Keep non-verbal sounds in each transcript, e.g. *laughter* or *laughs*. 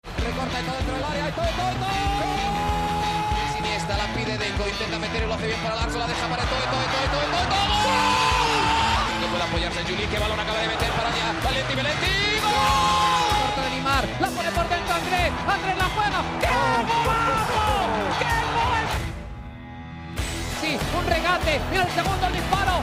Recorta todo dentro del área. ¡Todo, todo, todo! Siniestra la pide Deco. Intenta meter y lo hace bien para Larso. La deja para todo, todo, todo, todo, todo, todo. No puede apoyarse Juli. Que balón acaba de meter para allá. Valenti, Valenti. ¡Gol! Corta de Neymar. La pone por dentro Andrés. Andrés la juega. ¡Qué golazo! ¡Qué gol! Sí, un regate. Mira el segundo el disparo.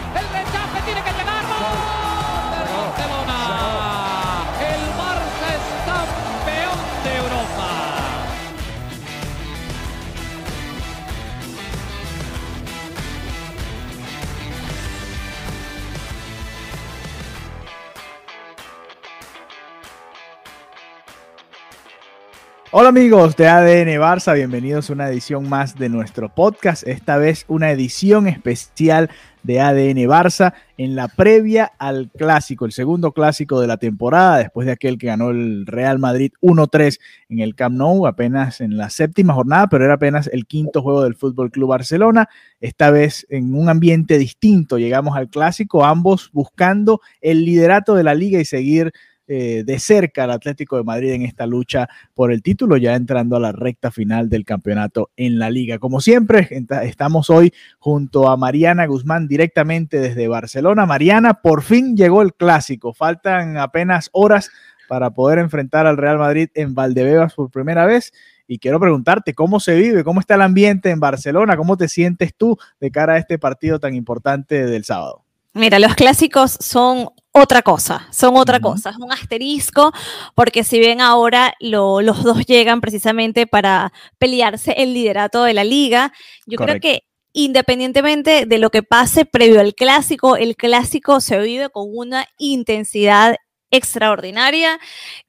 Hola amigos de ADN Barça, bienvenidos a una edición más de nuestro podcast, esta vez una edición especial de ADN Barça en la previa al clásico, el segundo clásico de la temporada, después de aquel que ganó el Real Madrid 1-3 en el Camp Nou, apenas en la séptima jornada, pero era apenas el quinto juego del Fútbol Club Barcelona. Esta vez en un ambiente distinto llegamos al clásico, ambos buscando el liderato de la liga y seguir eh, de cerca al Atlético de Madrid en esta lucha por el título, ya entrando a la recta final del campeonato en la liga. Como siempre, estamos hoy junto a Mariana Guzmán directamente desde Barcelona. Mariana, por fin llegó el clásico. Faltan apenas horas para poder enfrentar al Real Madrid en Valdebebas por primera vez. Y quiero preguntarte cómo se vive, cómo está el ambiente en Barcelona, cómo te sientes tú de cara a este partido tan importante del sábado. Mira, los clásicos son otra cosa, son otra cosa, es un asterisco, porque si bien ahora lo, los dos llegan precisamente para pelearse el liderato de la liga, yo Correcto. creo que independientemente de lo que pase previo al clásico, el clásico se vive con una intensidad extraordinaria.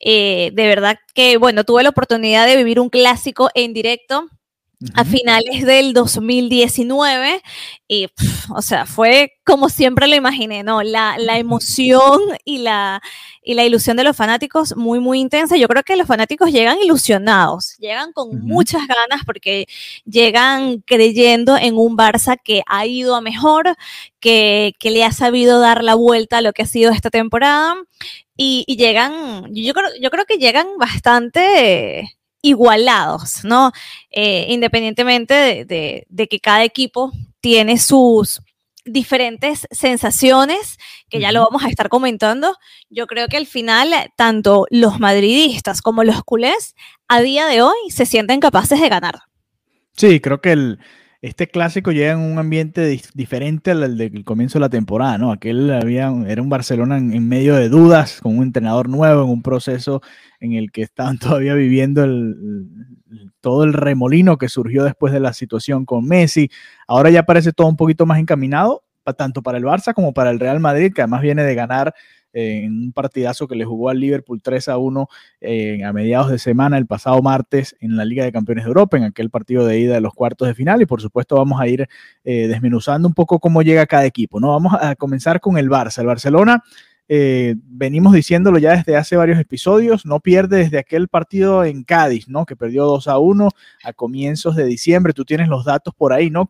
Eh, de verdad que, bueno, tuve la oportunidad de vivir un clásico en directo a finales del 2019 y, pff, o sea, fue como siempre lo imaginé, ¿no? La, la emoción y la, y la ilusión de los fanáticos muy, muy intensa. Yo creo que los fanáticos llegan ilusionados, llegan con uh -huh. muchas ganas porque llegan creyendo en un Barça que ha ido a mejor, que, que le ha sabido dar la vuelta a lo que ha sido esta temporada y, y llegan, yo creo, yo creo que llegan bastante igualados, ¿no? Eh, independientemente de, de, de, que cada equipo tiene sus diferentes sensaciones, que ya lo vamos a estar comentando, yo creo que al final tanto los madridistas como los culés a día de hoy se sienten capaces de ganar. Sí, creo que el, este clásico llega en un ambiente di diferente al del comienzo de la temporada, ¿no? Aquel había, era un Barcelona en, medio de dudas, con un entrenador nuevo, en un proceso en el que estaban *laughs* todavía viviendo todo el remolino que surgió después de la situación con Messi. Ahora ya parece todo un poquito más encaminado, tanto para el Barça como para el Real Madrid, que además viene de ganar en un partidazo que le jugó al Liverpool 3 a 1 eh, a mediados de semana el pasado martes en la Liga de Campeones de Europa, en aquel partido de ida de los cuartos de final. Y por supuesto, vamos a ir eh, desmenuzando un poco cómo llega cada equipo. ¿no? Vamos a comenzar con el Barça. El Barcelona. Eh, venimos diciéndolo ya desde hace varios episodios, no pierde desde aquel partido en Cádiz, ¿no? Que perdió 2 a 1 a comienzos de diciembre. Tú tienes los datos por ahí, ¿no?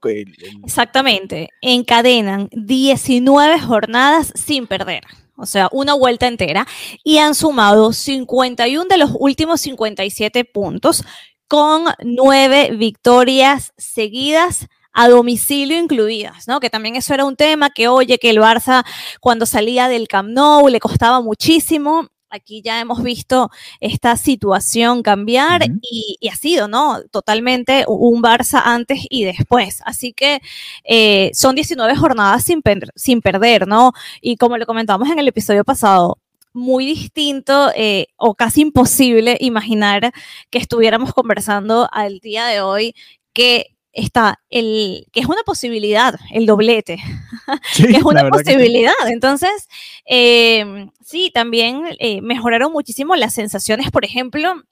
Exactamente. Encadenan 19 jornadas sin perder o sea, una vuelta entera, y han sumado 51 de los últimos 57 puntos, con nueve victorias seguidas a domicilio incluidas, ¿no? Que también eso era un tema que, oye, que el Barça cuando salía del Camp Nou le costaba muchísimo aquí ya hemos visto esta situación cambiar uh -huh. y, y, ha sido, ¿no? Totalmente un Barça antes y después. Así que eh, son 19 jornadas sin, per sin perder, ¿no? Y como le comentamos en el episodio pasado, muy distinto eh, o casi imposible imaginar que estuviéramos conversando al día de hoy que está el que es una posibilidad, el doblete, *laughs* sí, que es una posibilidad. Que sí. Entonces, eh, sí, también eh, mejoraron muchísimo las sensaciones, por ejemplo,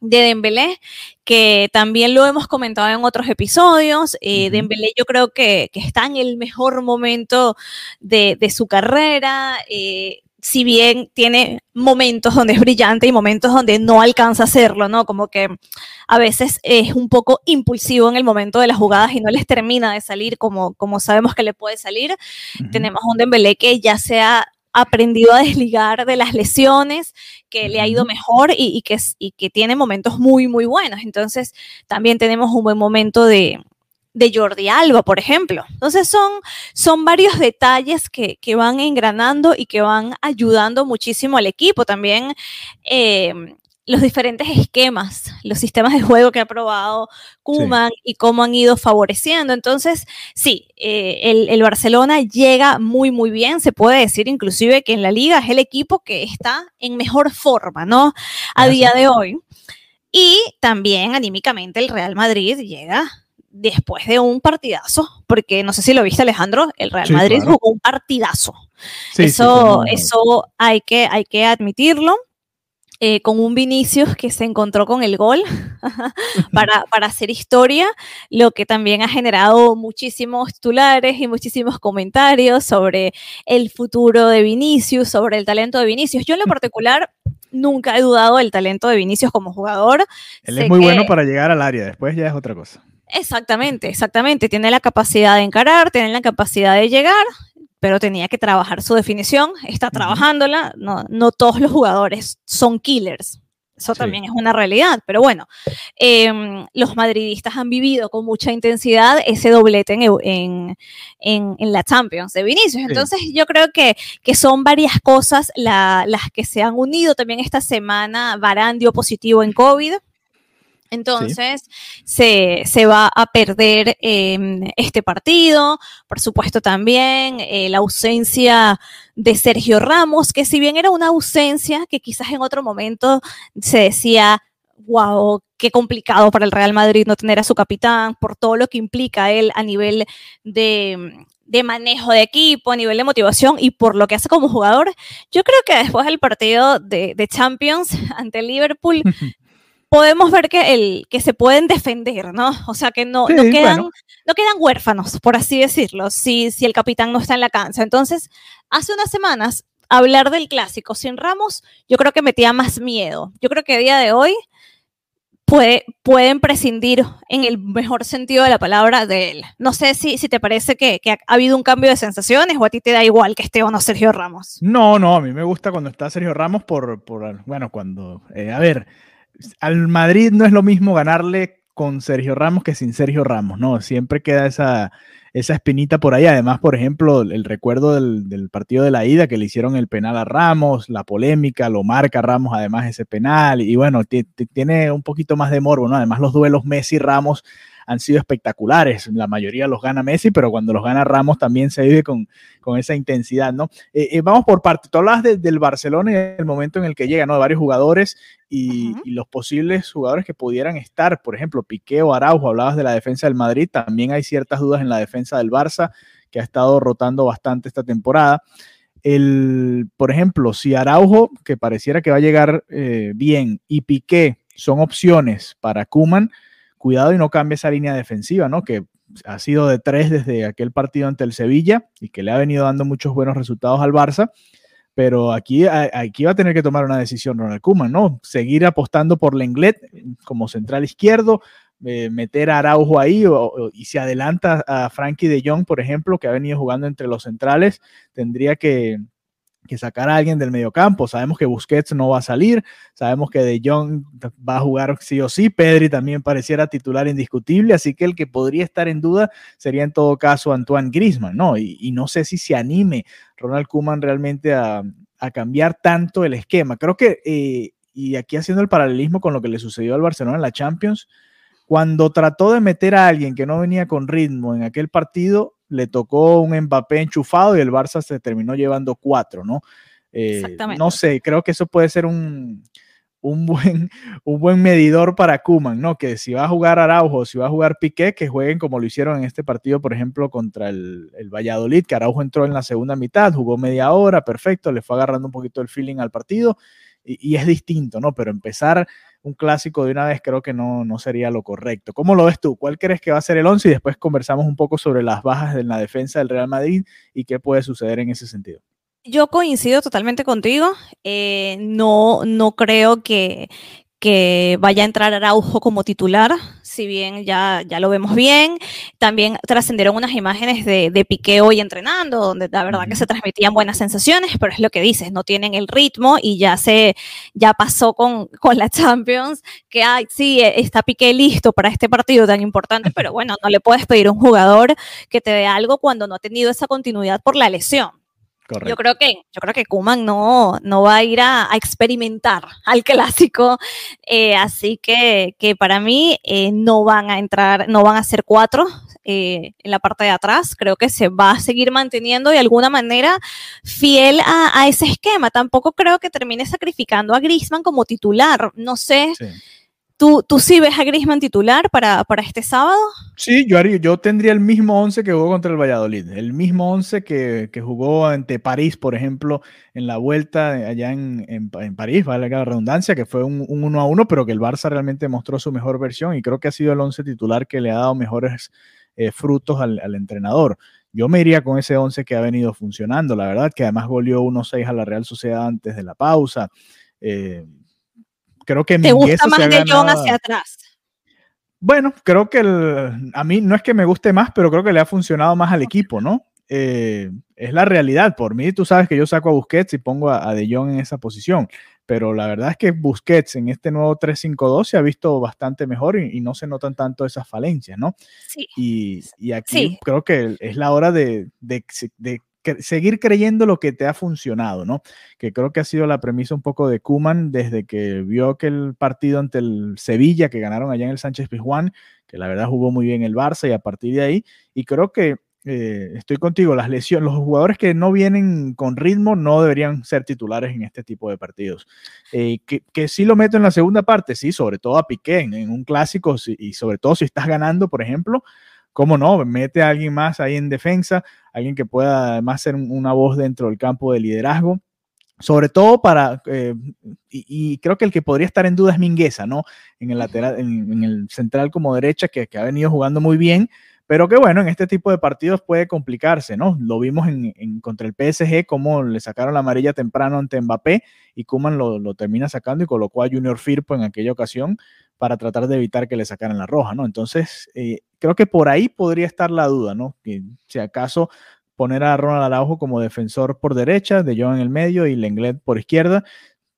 de Dembélé, que también lo hemos comentado en otros episodios. Eh, Dembélé yo creo que, está en el mejor momento de, su carrera. Eh, si bien tiene momentos donde es brillante y momentos donde no alcanza a hacerlo, ¿no? Como que a veces es un poco impulsivo en el momento de las jugadas y no les termina de salir como, como sabemos que le puede salir. Tenemos un Dembélé que ya se ha aprendido a desligar de las lesiones, que le ha ido mejor y, que, y que tiene momentos muy, muy buenos. Entonces, también tenemos un buen momento de, de Jordi Alba, por ejemplo. Entonces son, son varios detalles que, van engranando y que van ayudando muchísimo al equipo. También eh, los diferentes esquemas, los sistemas de juego que ha probado Kuman y cómo han ido favoreciendo. Entonces, sí, eh, el, Barcelona llega muy, muy bien. Se puede decir inclusive que en la liga es el equipo que está en mejor forma, ¿no? A día de hoy. Y también anímicamente el Real Madrid llega después de un partidazo, porque no sé si lo viste Alejandro, el Real Madrid jugó un partidazo. eso eso hay, que, hay que admitirlo. Eh, con un Vinicius que se encontró con el gol *laughs* para, para, hacer historia, lo que también ha generado muchísimos titulares y muchísimos comentarios sobre el futuro de Vinicius, sobre el talento de Vinicius. Yo en lo particular nunca he dudado del talento de Vinicius como jugador. Él es muy bueno para llegar al área, después ya es otra cosa. Exactamente, exactamente. Tiene la capacidad de encarar, tiene la capacidad de llegar, pero tenía que trabajar su definición. Está trabajándola. No, no todos los jugadores son killers. Eso también es una realidad, pero bueno, em, los madridistas han vivido con mucha intensidad ese doblete en, en, en, la Champions de Vinicius. Entonces yo creo que, que son varias cosas las que se han unido. También esta semana Varane dio positivo en COVID. Entonces, se, va a perder em, este partido. Por supuesto, también eh, la ausencia de Sergio Ramos, que si bien era una ausencia que quizás en otro momento se decía, wow, qué complicado para el Real Madrid no tener a su capitán, por todo lo que implica él a nivel de, manejo de equipo, a nivel de motivación y por lo que hace como jugador. Yo creo que después del partido de, de Champions *laughs* ante Liverpool, *laughs* podemos ver que, el, que se pueden defender, ¿no? O sea, que no, no, quedan, no quedan huérfanos, por así decirlo, si, si el capitán no está en la cancha. Entonces, hace unas semanas, hablar del clásico sin Ramos, yo creo que metía más miedo. Yo creo que a día de hoy puede, pueden prescindir en el mejor sentido de la palabra de él. No sé si, si te parece que, que, ha habido un cambio de sensaciones o a ti te da igual que esté o no Sergio Ramos. No, no, a mí me gusta cuando está Sergio Ramos por, por bueno, cuando, eh, a ver, al Madrid no es lo mismo ganarle con Sergio Ramos que sin Sergio Ramos, ¿no? Siempre queda esa, esa espinita por ahí. Además, por ejemplo, el recuerdo del, partido de la ida que le hicieron el penal a Ramos, la polémica, lo marca Ramos además ese penal, y bueno, tiene un poquito más de morbo, ¿no? Además, los duelos Messi-Ramos han sido espectaculares. La mayoría los gana Messi, pero cuando los gana Ramos también se vive con, con esa intensidad, ¿no? Eh, eh, vamos por parte. Tú hablas del Barcelona y del momento en el que llega, ¿no? De varios jugadores y, los posibles jugadores que pudieran estar, por ejemplo, Piqué o Araujo, hablabas de la defensa del Madrid, también hay ciertas dudas en la defensa del Barça, que ha estado rotando bastante esta temporada. El, por ejemplo, si Araujo, que pareciera que va a llegar eh, bien, y Piqué son opciones para Kuman, cuidado y no cambie esa línea defensiva, ¿no? Que ha sido de tres desde aquel partido ante el Sevilla y que le ha venido dando muchos buenos resultados al Barça. Pero aquí, aquí va a tener que tomar una decisión Ronald Koeman, ¿no? Seguir apostando por Lenglet como central izquierdo, eh, meter a Araujo ahí y si adelanta a Frankie de Jong, por ejemplo, que ha venido jugando entre los centrales, tendría que, que sacar a alguien del mediocampo. Sabemos que Busquets no va a salir, sabemos que De Jong va a jugar sí o sí, Pedri también pareciera titular indiscutible, así que el que podría estar en duda sería en todo caso Antoine Grisman, ¿no? Y, no sé si se anime Ronald Koeman realmente a, cambiar tanto el esquema. Creo que, eh, y aquí haciendo el paralelismo con lo que le sucedió al Barcelona en la Champions, cuando trató de meter a alguien que no venía con ritmo en aquel partido, le tocó un Mbappé enchufado y el Barça se terminó llevando cuatro, ¿no? Eh, no sé, creo que eso puede ser un, un, buen, *laughs* un buen medidor para Kuman, ¿no? Que si va a jugar Araujo, si va a jugar Piqué, que jueguen como lo hicieron en este partido, por ejemplo, contra el, el Valladolid, que Araujo entró en la segunda mitad, jugó media hora, perfecto, le fue agarrando un poquito el feeling al partido y, es distinto, ¿no? Pero empezar un clásico de una vez creo que no, no sería lo correcto. ¿Cómo lo ves tú? ¿Cuál crees que va a ser el 11? Y después conversamos un poco sobre las bajas en la defensa del Real Madrid y qué puede suceder en ese sentido. Yo coincido totalmente contigo. Eh, no, no creo que, que vaya a entrar Araujo como titular, si bien ya, ya lo vemos bien. También trascendieron unas imágenes de, de Piqué hoy entrenando, donde la verdad que se transmitían buenas sensaciones, pero es lo que dices, no tienen el ritmo y ya se, ya pasó con, con la Champions, que ay, sí, está Piqué listo para este partido tan importante, pero *laughs* bueno, no le puedes pedir a un jugador que te dé algo cuando no ha tenido esa continuidad por la lesión. Yo creo que, yo creo que Kuman no, no va a ir a, experimentar *laughs* al clásico, eh, así que, que, para mí eh, no van a entrar, no van a ser cuatro eh, en la parte de atrás. Creo que se va a seguir manteniendo de alguna manera fiel a, ese esquema. Tampoco creo que termine sacrificando a Grisman como titular. No sé. ¿Tú, ¿Tú sí ves a Grisman titular para, para este sábado? Sí, yo, haría, yo tendría el mismo 11 que jugó contra el Valladolid, el mismo 11 que, que jugó ante París, por ejemplo, en la vuelta allá en, en, París, vale la redundancia, que fue un, un 1 a 1, pero que el Barça realmente mostró su mejor versión y creo que ha sido el 11 titular que le ha dado mejores eh, frutos al, al, entrenador. Yo me iría con ese 11 que ha venido funcionando, la verdad, que además goleó 1-6 a la Real Sociedad antes de la pausa. Eh, creo que ¿Te gusta más de John hacia atrás? Bueno, creo que a mí no es que me guste más, pero creo que le ha funcionado más al equipo, ¿no? Eh, es la realidad. Por mí, tú sabes que yo saco a Busquets y pongo a, De Jong en esa posición, pero la verdad es que Busquets en este nuevo 3-5-2 se ha visto bastante mejor y, no se notan tanto esas falencias, ¿no? Sí. Y, aquí creo que es la hora de, de, de seguir creyendo lo que te ha funcionado, ¿no? Que creo que ha sido la premisa un poco de Kuman desde que vio que el partido ante el Sevilla, que ganaron allá en el Sánchez Pizjuán, que la verdad jugó muy bien el Barça y a partir de ahí, y creo que eh, estoy contigo, las lesiones, los jugadores que no vienen con ritmo no deberían ser titulares en este tipo de partidos. Eh, que, que, sí lo meto en la segunda parte, sí, sobre todo a Piqué, en, un clásico, y sobre todo si estás ganando, por ejemplo, ¿cómo no? Mete a alguien más ahí en defensa, alguien que pueda además ser una voz dentro del campo de liderazgo. Sobre todo para, eh, y, creo que el que podría estar en duda es Mingueza, ¿no? En el lateral, en, el central como derecha, que, que, ha venido jugando muy bien, pero que bueno, en este tipo de partidos puede complicarse, ¿no? Lo vimos en, contra el PSG, como le sacaron la amarilla temprano ante Mbappé y Kuman lo, termina sacando y colocó a Junior Firpo en aquella ocasión para tratar de evitar que le sacaran la roja, ¿no? Entonces, eh, creo que por ahí podría estar la duda, ¿no? Que si acaso poner a Ronald Araujo como defensor por derecha, de Joe en el medio y Lenglet por izquierda,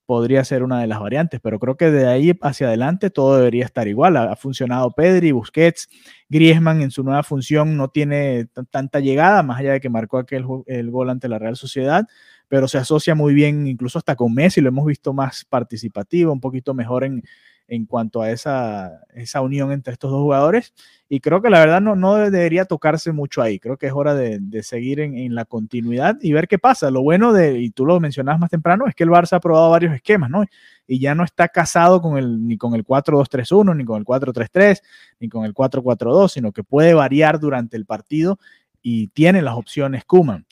podría ser una de las variantes, pero creo que de ahí hacia adelante todo debería estar igual. Ha, funcionado Pedri, Busquets, Griezmann en su nueva función no tiene tanta llegada, más allá de que marcó aquel el gol ante la Real Sociedad, pero se asocia muy bien incluso hasta con Messi, lo hemos visto más participativo, un poquito mejor en, en cuanto a esa, esa unión entre estos dos jugadores. Y creo que la verdad no, no debería tocarse mucho ahí. Creo que es hora de, de seguir en, en, la continuidad y ver qué pasa. Lo bueno de, y tú lo mencionabas más temprano, es que el Barça ha probado varios esquemas, ¿no? Y ya no está casado con el, ni con el 4-2-3-1, ni con el 4-3-3, ni con el 4-4-2, sino que puede variar durante el partido y tiene las opciones Kuman.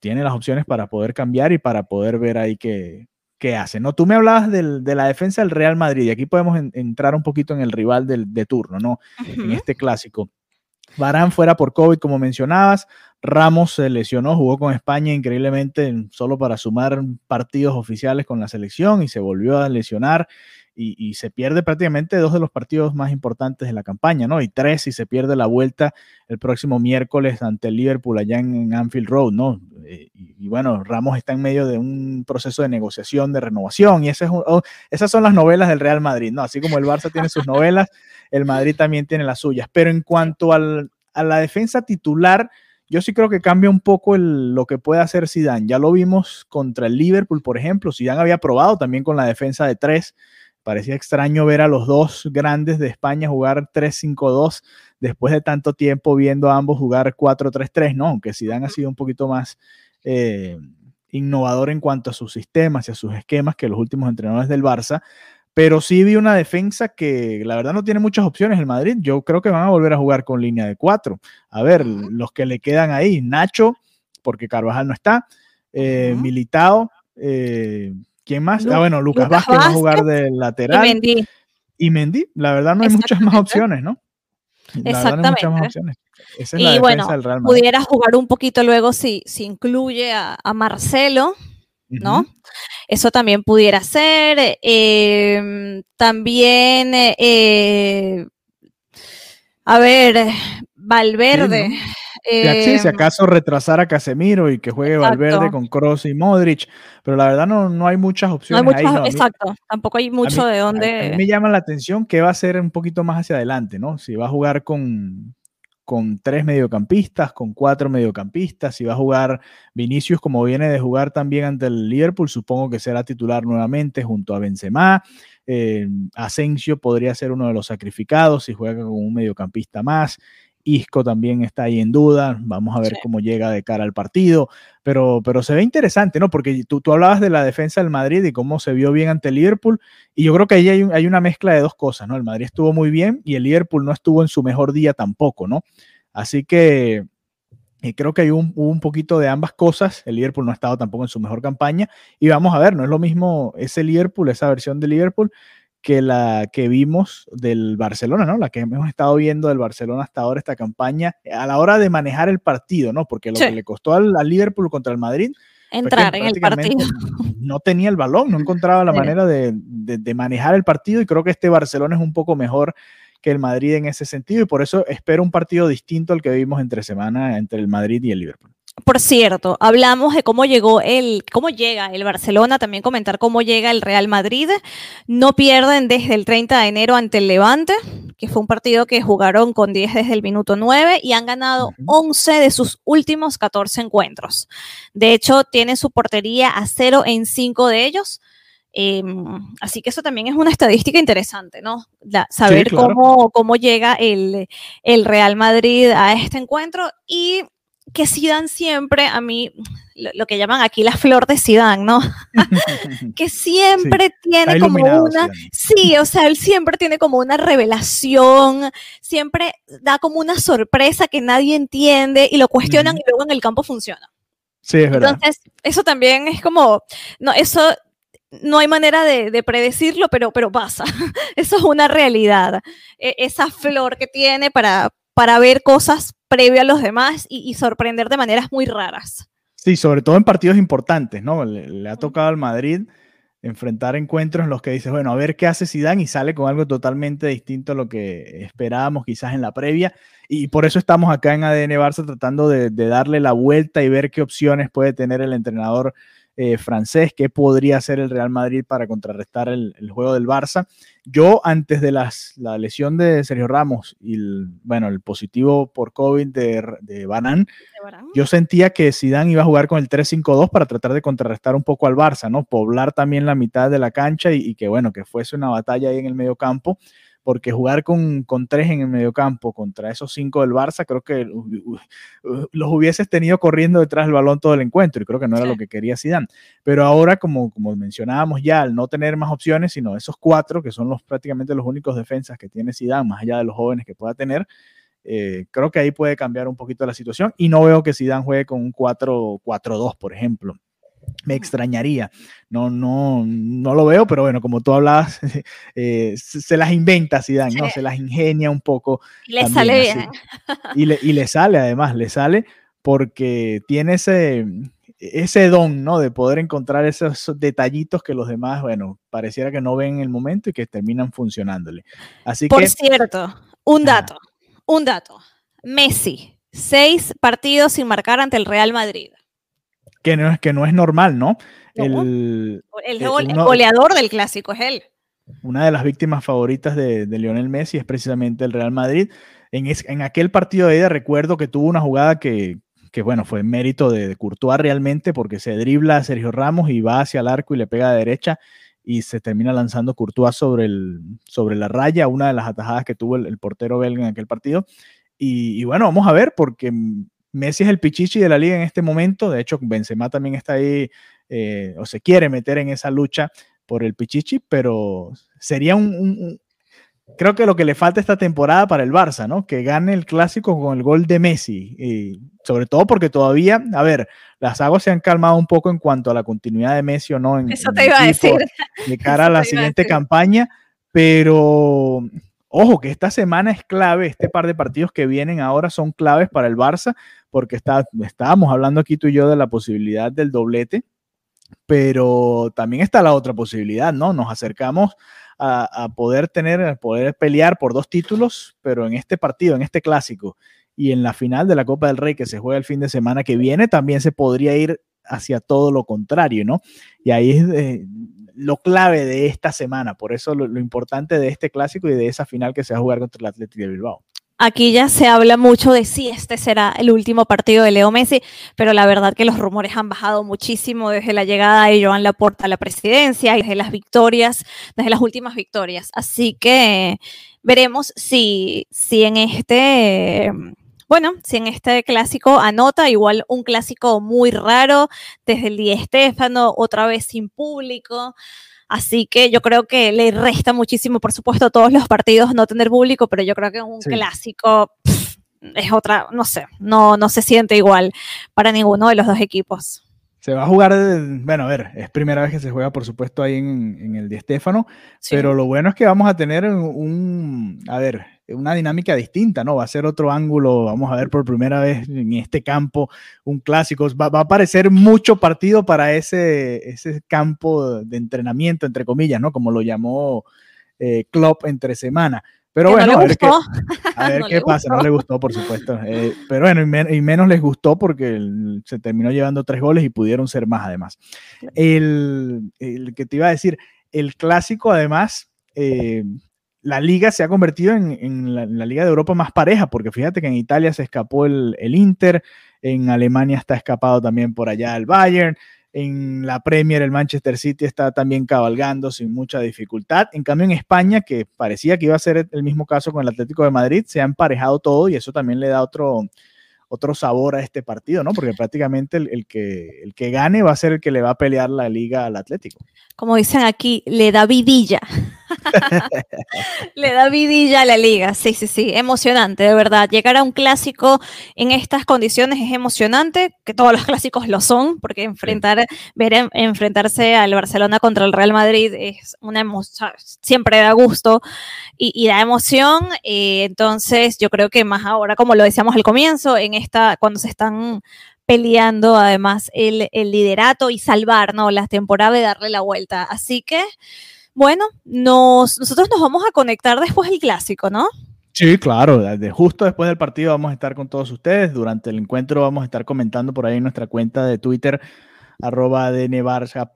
Tiene las opciones para poder cambiar y para poder ver ahí que, qué hace. ¿no? Tú me hablabas del, de la defensa del Real Madrid y aquí podemos entrar un poquito en el rival del, de turno, ¿no? En este clásico. Barán fuera por COVID, como mencionabas. Ramos se lesionó, jugó con España increíblemente solo para sumar partidos oficiales con la selección y se volvió a lesionar y, se pierde prácticamente dos de los partidos más importantes de la campaña, ¿no? Y tres si se pierde la vuelta el próximo miércoles ante el Liverpool allá en, Anfield Road, ¿no? Eh, y, bueno, Ramos está en medio de un proceso de negociación, de renovación, y oh, esas son las novelas del Real Madrid, ¿no? Así como el Barça tiene sus novelas, el Madrid también tiene las suyas. Pero en cuanto al, a la defensa titular, yo sí creo que cambia un poco lo que puede hacer Zidane. Ya lo vimos contra el Liverpool, por ejemplo. Zidane había probado también con la defensa de tres Parecía extraño ver a los dos grandes de España jugar 3-5-2 después de tanto tiempo viendo a ambos jugar 4-3-3, ¿no? Aunque Zidane ha sido un poquito más eh, innovador en cuanto a sus sistemas y a sus esquemas que los últimos entrenadores del Barça, pero sí vi una defensa que la verdad no tiene muchas opciones el Madrid. Yo creo que van a volver a jugar con línea de 4. A ver, los que le quedan ahí, Nacho, porque Carvajal no está, eh, Militao, eh, ¿Quién más? ah, bueno, Lucas, Vázquez, va a jugar de lateral. Y Mendy. Y Mendy, la verdad no hay muchas más opciones, ¿no? Exactamente. y bueno, pudiera jugar un poquito luego si, si incluye a, Marcelo, ¿no? Eso también pudiera ser. Em, también, eh, a ver, Valverde. Sí, si em, acaso retrasar a Casemiro y que juegue Valverde con Cross y Modric, pero la verdad no, no hay muchas opciones. exacto, tampoco hay mucho de dónde. A, me llama la atención que va a ser un poquito más hacia adelante, ¿no? Si va a jugar con, con tres mediocampistas, con cuatro mediocampistas, si va a jugar Vinicius como viene de jugar también ante el Liverpool, supongo que será titular nuevamente junto a Benzema. Eh, Asensio podría ser uno de los sacrificados si juega con un mediocampista más. Isco también está ahí en duda, vamos a ver cómo llega de cara al partido, pero, pero se ve interesante, ¿no? Porque tú, tú hablabas de la defensa del Madrid y cómo se vio bien ante el Liverpool, y yo creo que ahí hay, hay una mezcla de dos cosas, ¿no? El Madrid estuvo muy bien y el Liverpool no estuvo en su mejor día tampoco, ¿no? Así que y creo que hay un, un poquito de ambas cosas. El Liverpool no ha estado tampoco en su mejor campaña. Y vamos a ver, no es lo mismo ese Liverpool, esa versión de Liverpool, que la que vimos del Barcelona, ¿no? La que hemos estado viendo del Barcelona hasta ahora, esta campaña, a la hora de manejar el partido, ¿no? Porque lo que le costó al, Liverpool contra el Madrid. Entrar en el partido. No tenía el balón, no encontraba la manera de, de, manejar el partido y creo que este Barcelona es un poco mejor que el Madrid en ese sentido y por eso espero un partido distinto al que vimos entre semana entre el Madrid y el Liverpool. Por cierto, hablamos de cómo llegó el, cómo llega el Barcelona, también comentar cómo llega el Real Madrid. No pierden desde el 30 de enero ante el Levante, que fue un partido que jugaron con 10 desde el minuto 9 y han ganado 11 de sus últimos 14 encuentros. De hecho, tienen su portería a cero en 5 de ellos. Em, así que eso también es una estadística interesante, ¿no? saber cómo, cómo llega el, el Real Madrid a este encuentro y que Zidane siempre, a mí, lo, que llaman aquí la flor de Zidane, ¿no? *laughs* que siempre tiene como una, sí, o sea, él siempre tiene como una revelación, siempre da como una sorpresa que nadie entiende y lo cuestionan y luego en el campo funciona. Sí, es verdad. Entonces, eso también es como, no, eso no hay manera de, predecirlo, pero, pero pasa. *laughs* Eso es una realidad. E, esa flor que tiene para, para ver cosas previo a los demás y, sorprender de maneras muy raras. Sí, sobre todo en partidos importantes, ¿no? Le, ha tocado al Madrid enfrentar encuentros en los que dices, bueno, a ver qué hace Zidane y sale con algo totalmente distinto a lo que esperábamos quizás en la previa. Y por eso estamos acá en ADN Barça tratando de darle la vuelta y ver qué opciones puede tener el entrenador eh, francés, qué podría hacer el Real Madrid para contrarrestar el, juego del Barça. Yo, antes de las, la lesión de Sergio Ramos y el, bueno, el positivo por COVID de, de Banán, yo sentía que Zidane iba a jugar con el 3-5-2 para tratar de contrarrestar un poco al Barça, ¿no? Poblar también la mitad de la cancha y, y que, bueno, que fuese una batalla ahí en el medio campo porque jugar con, tres en el mediocampo contra esos cinco del Barça, creo que los hubieses tenido corriendo detrás del balón todo el encuentro y creo que no era lo que quería Zidane. Pero ahora, como, como mencionábamos ya, al no tener más opciones, sino esos cuatro, que son los prácticamente los únicos defensas que tiene Zidane, más allá de los jóvenes que pueda tener, eh, creo que ahí puede cambiar un poquito la situación y no veo que Zidane juegue con un 4-4-2, por ejemplo me extrañaría. No, no, no lo veo, pero bueno, como tú hablabas, *laughs* eh, se, las inventa Zidane, ¿no? Se las ingenia un poco. Le sale bien. Y le, *laughs* y le sale, además, le sale porque tiene ese, ese don, ¿no? De poder encontrar esos detallitos que los demás, bueno, pareciera que no ven en el momento y que terminan funcionándole. Así Por cierto, un dato, un dato. Messi, seis partidos sin marcar ante el Real Madrid que no es, que no es normal, ¿no? El, el, eh, goleador del clásico es él. Una de las víctimas favoritas de, Lionel Messi es precisamente el Real Madrid. En, en aquel partido de ida recuerdo que tuvo una jugada que, que bueno, fue mérito de, de, Courtois realmente porque se dribla a Sergio Ramos y va hacia el arco y le pega de derecha y se termina lanzando Courtois sobre, el, sobre la raya, una de las atajadas que tuvo el, portero belga en aquel partido. Y, y, bueno, vamos a ver porque Messi es el pichichi de la liga en este momento. De hecho, Benzema también está ahí eh, o se quiere meter en esa lucha por el pichichi, pero sería un, creo que lo que le falta esta temporada para el Barça, ¿no? Que gane el clásico con el gol de Messi. Y sobre todo porque todavía, a ver, las aguas se han calmado un poco en cuanto a la continuidad de Messi o no. En, Eso te iba a decir. De *laughs* cara a la siguiente campaña, pero ojo que esta semana es clave, este par de partidos que vienen ahora son claves para el Barça, porque está, estábamos hablando aquí tú y yo de la posibilidad del doblete, pero también está la otra posibilidad, ¿no? Nos acercamos a, poder tener, poder pelear por dos títulos, pero en este partido, en este clásico y en la final de la Copa del Rey que se juega el fin de semana que viene, también se podría ir hacia todo lo contrario, ¿no? Y ahí es lo clave de esta semana, por eso lo, importante de este clásico y de esa final que se va a jugar contra el Atlético de Bilbao. Aquí ya se habla mucho de si este será el último partido de Leo Messi, pero la verdad que los rumores han bajado muchísimo desde la llegada de Joan Laporta a la presidencia y desde las victorias, desde las últimas victorias. Así que veremos si, si en este, bueno, si en este clásico anota, igual un clásico muy raro, desde el Di Estefano, otra vez sin público. Así que yo creo que le resta muchísimo, por supuesto, a todos los partidos no tener público, pero yo creo que un clásico es otra, no sé, no, no se siente igual para ninguno de los dos equipos. Se va a jugar, bueno, a ver, es primera vez que se juega, por supuesto, ahí en, el Di Stéfano, pero lo bueno es que vamos a tener un, a ver, una dinámica distinta, ¿no? Va a ser otro ángulo, vamos a ver por primera vez en este campo un clásico, va, a aparecer mucho partido para ese, ese campo de entrenamiento, entre comillas, ¿no? Como lo llamó eh, Klopp entre semana. Pero bueno, a ver qué, a ver *laughs* qué pasa. No le gustó, por supuesto. Eh, pero bueno, y, menos les gustó porque se terminó llevando tres goles y pudieron ser más además. El, que te iba a decir, el clásico además, eh, la liga se ha convertido en, la, liga de Europa más pareja, porque fíjate que en Italia se escapó el, Inter, en Alemania está escapado también por allá el Bayern, en la Premier el Manchester City está también cabalgando sin mucha dificultad. En cambio en España, que parecía que iba a ser el mismo caso con el Atlético de Madrid, se ha emparejado todo y eso también le da otro, otro sabor a este partido, ¿no? Porque prácticamente el, que, el que gane va a ser el que le va a pelear la liga al Atlético. Como dicen aquí, le da vidilla. Le da vidilla a la liga, sí, sí, sí, emocionante, de verdad. Llegar a un clásico en estas condiciones es emocionante, que todos los clásicos lo son, porque enfrentar, ver enfrentarse al Barcelona contra el Real Madrid es una emoción, siempre da gusto y, da emoción. Eh, entonces, yo creo que más ahora, como lo decíamos al comienzo, en esta, cuando se están peleando además el, el liderato y salvar ¿no? la temporada y darle la vuelta. Así que bueno, nos, nosotros nos vamos a conectar después del clásico, ¿no? Sí, claro, justo después del partido vamos a estar con todos ustedes. Durante el encuentro vamos a estar comentando por ahí en nuestra cuenta de Twitter, arroba ADN Barça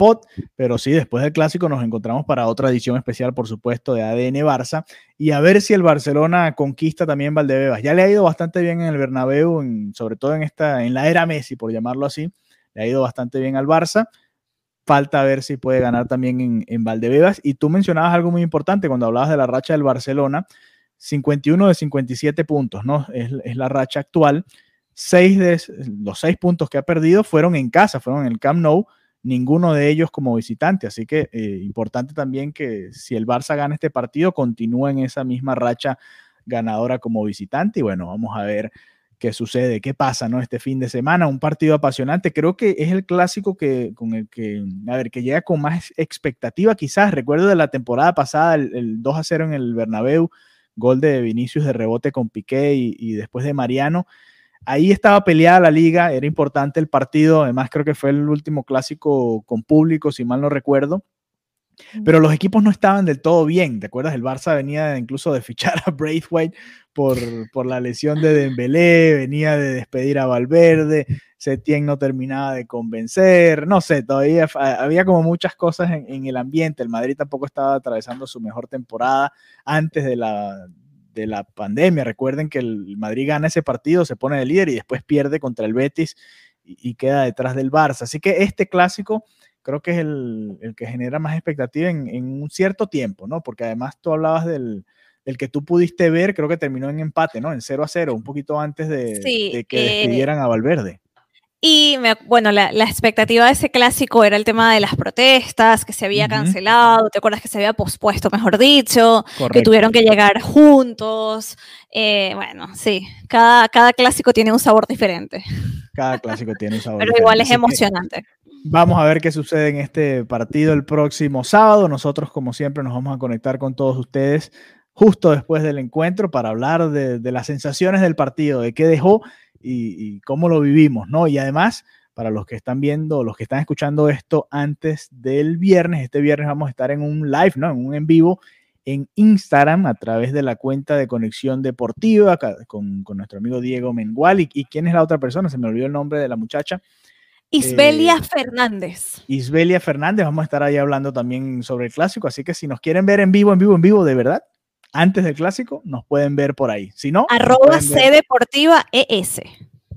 pero sí, después del clásico nos encontramos para otra edición especial, por supuesto, de ADN Barça, y a ver si el Barcelona conquista también Valdebebas. Ya le ha ido bastante bien en el Bernabéu, sobre todo en, esta, en la era Messi, por llamarlo así, le ha ido bastante bien al Barça, falta ver si puede ganar también en, en Valdebebas. Y tú mencionabas algo muy importante cuando hablabas de la racha del Barcelona, 51 de 57 puntos, ¿no? Es, la racha actual. Seis de los seis puntos que ha perdido fueron en casa, fueron en el Camp Nou, ninguno de ellos como visitante. Así que eh, importante también que si el Barça gana este partido, continúe en esa misma racha ganadora como visitante. Y bueno, vamos a ver qué sucede, qué pasa, ¿no? Este fin de semana, un partido apasionante. Creo que es el clásico que, con el que, a ver, que llega con más expectativa quizás. Recuerdo de la temporada pasada, el, 2 a 0 en el Bernabéu, gol de Vinicius de rebote con Piqué y, y después de Mariano. Ahí estaba peleada la liga, era importante el partido, además creo que fue el último clásico con público, si mal no recuerdo. Pero los equipos no estaban del todo bien. ¿Te acuerdas? El Barça venía incluso de fichar a Braithwaite por, por la lesión de Dembélé, venía de despedir a Valverde, Setien no terminaba de convencer, no sé, todavía había como muchas cosas en, el ambiente. El Madrid tampoco estaba atravesando su mejor temporada antes de la, de la pandemia. Recuerden que el Madrid gana ese partido, se pone de líder y después pierde contra el Betis y, y queda detrás del Barça. Así que este clásico creo que es el, que genera más expectativa en, un cierto tiempo, ¿no? Porque además tú hablabas del, que tú pudiste ver, creo que terminó en empate, ¿no? En 0 a 0, un poquito antes de, que eh, despidieran a Valverde. Y me- bueno, la, la expectativa de ese clásico era el tema de las protestas, que se había cancelado, ¿te acuerdas que se había pospuesto, mejor dicho? que tuvieron que llegar juntos. eh, bueno, sí, cada, cada clásico tiene un sabor diferente, Cada clásico tiene un *laughs* sabor. pero diferente. igual es emocionante. Vamos a ver qué sucede en este partido el próximo sábado. Nosotros, como siempre, nos vamos a conectar con todos ustedes justo después del encuentro para hablar de, de las sensaciones del partido, de qué dejó y, y cómo lo vivimos, ¿no? Y además, para los que están viendo, los que están escuchando esto antes del viernes, este viernes vamos a estar en un live, ¿no? En un en vivo en Instagram a través de la cuenta de Conexión Deportiva con, con nuestro amigo Diego Mengual. ¿Y, y quién es la otra persona? Se me olvidó el nombre de la muchacha. Isbelia eh, Fernández. Isbelia Fernández, vamos a estar ahí hablando también sobre el clásico, así que si nos quieren ver en vivo, en vivo, en vivo, de verdad, antes del clásico, nos pueden ver por ahí. Si no, nos Arroba C Deportiva E ES.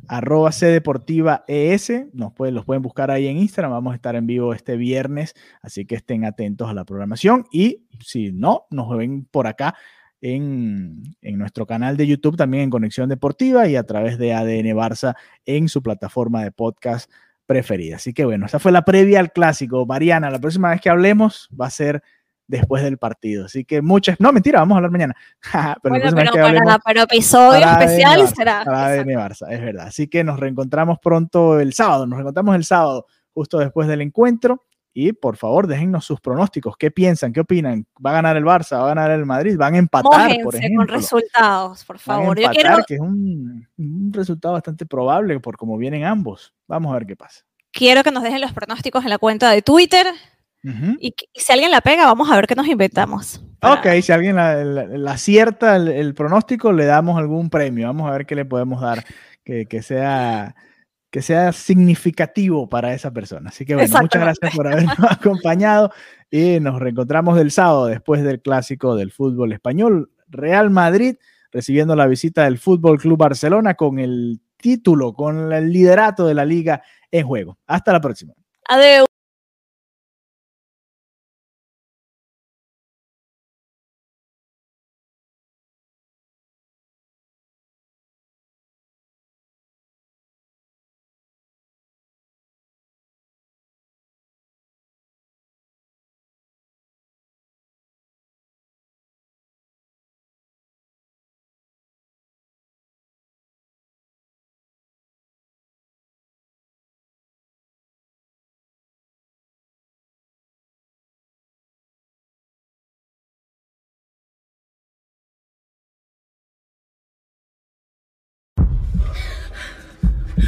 arroba C Deportiva ES, nos pueden, los pueden buscar ahí en Instagram, vamos a estar en vivo este viernes, así que estén atentos a la programación y si no, nos ven por acá en, en nuestro canal de YouTube, también en Conexión Deportiva y a través de ADN Barça en su plataforma de podcast preferida. Así que bueno, esa fue la previa al clásico. Mariana, la próxima vez que hablemos va a ser después del partido. Así que muchas, no, mentira, vamos a hablar mañana. *laughs* pero Bueno, pero para, hablemos- pero episodio para especial Barça, será. para Barça, es verdad. Así que nos reencontramos pronto el sábado. Nos reencontramos el sábado, justo después del encuentro. Y por favor, déjennos sus pronósticos. ¿Qué piensan? ¿Qué opinan? ¿Va a ganar el Barça? ¿Va a ganar el Madrid? ¿Van a empatar, por Mójense con ejemplo? resultados, por Van a favor. Yo empatar, quiero, que es un, un resultado bastante probable por cómo vienen ambos. Vamos a ver qué pasa. quiero que nos dejen los pronósticos en la cuenta de Twitter. Y, si alguien la pega, vamos a ver qué nos inventamos. para- Ok, si alguien la, la- la acierta el, el pronóstico, le damos algún premio. Vamos a ver qué le podemos dar que, que sea, que sea significativo para esa persona. Así que bueno, muchas gracias por habernos *laughs* acompañado y nos reencontramos el sábado después del clásico del fútbol español. Real Madrid recibiendo la visita del Fútbol Club Barcelona con el título, con el liderato de la liga en juego. Hasta la próxima. Adeu.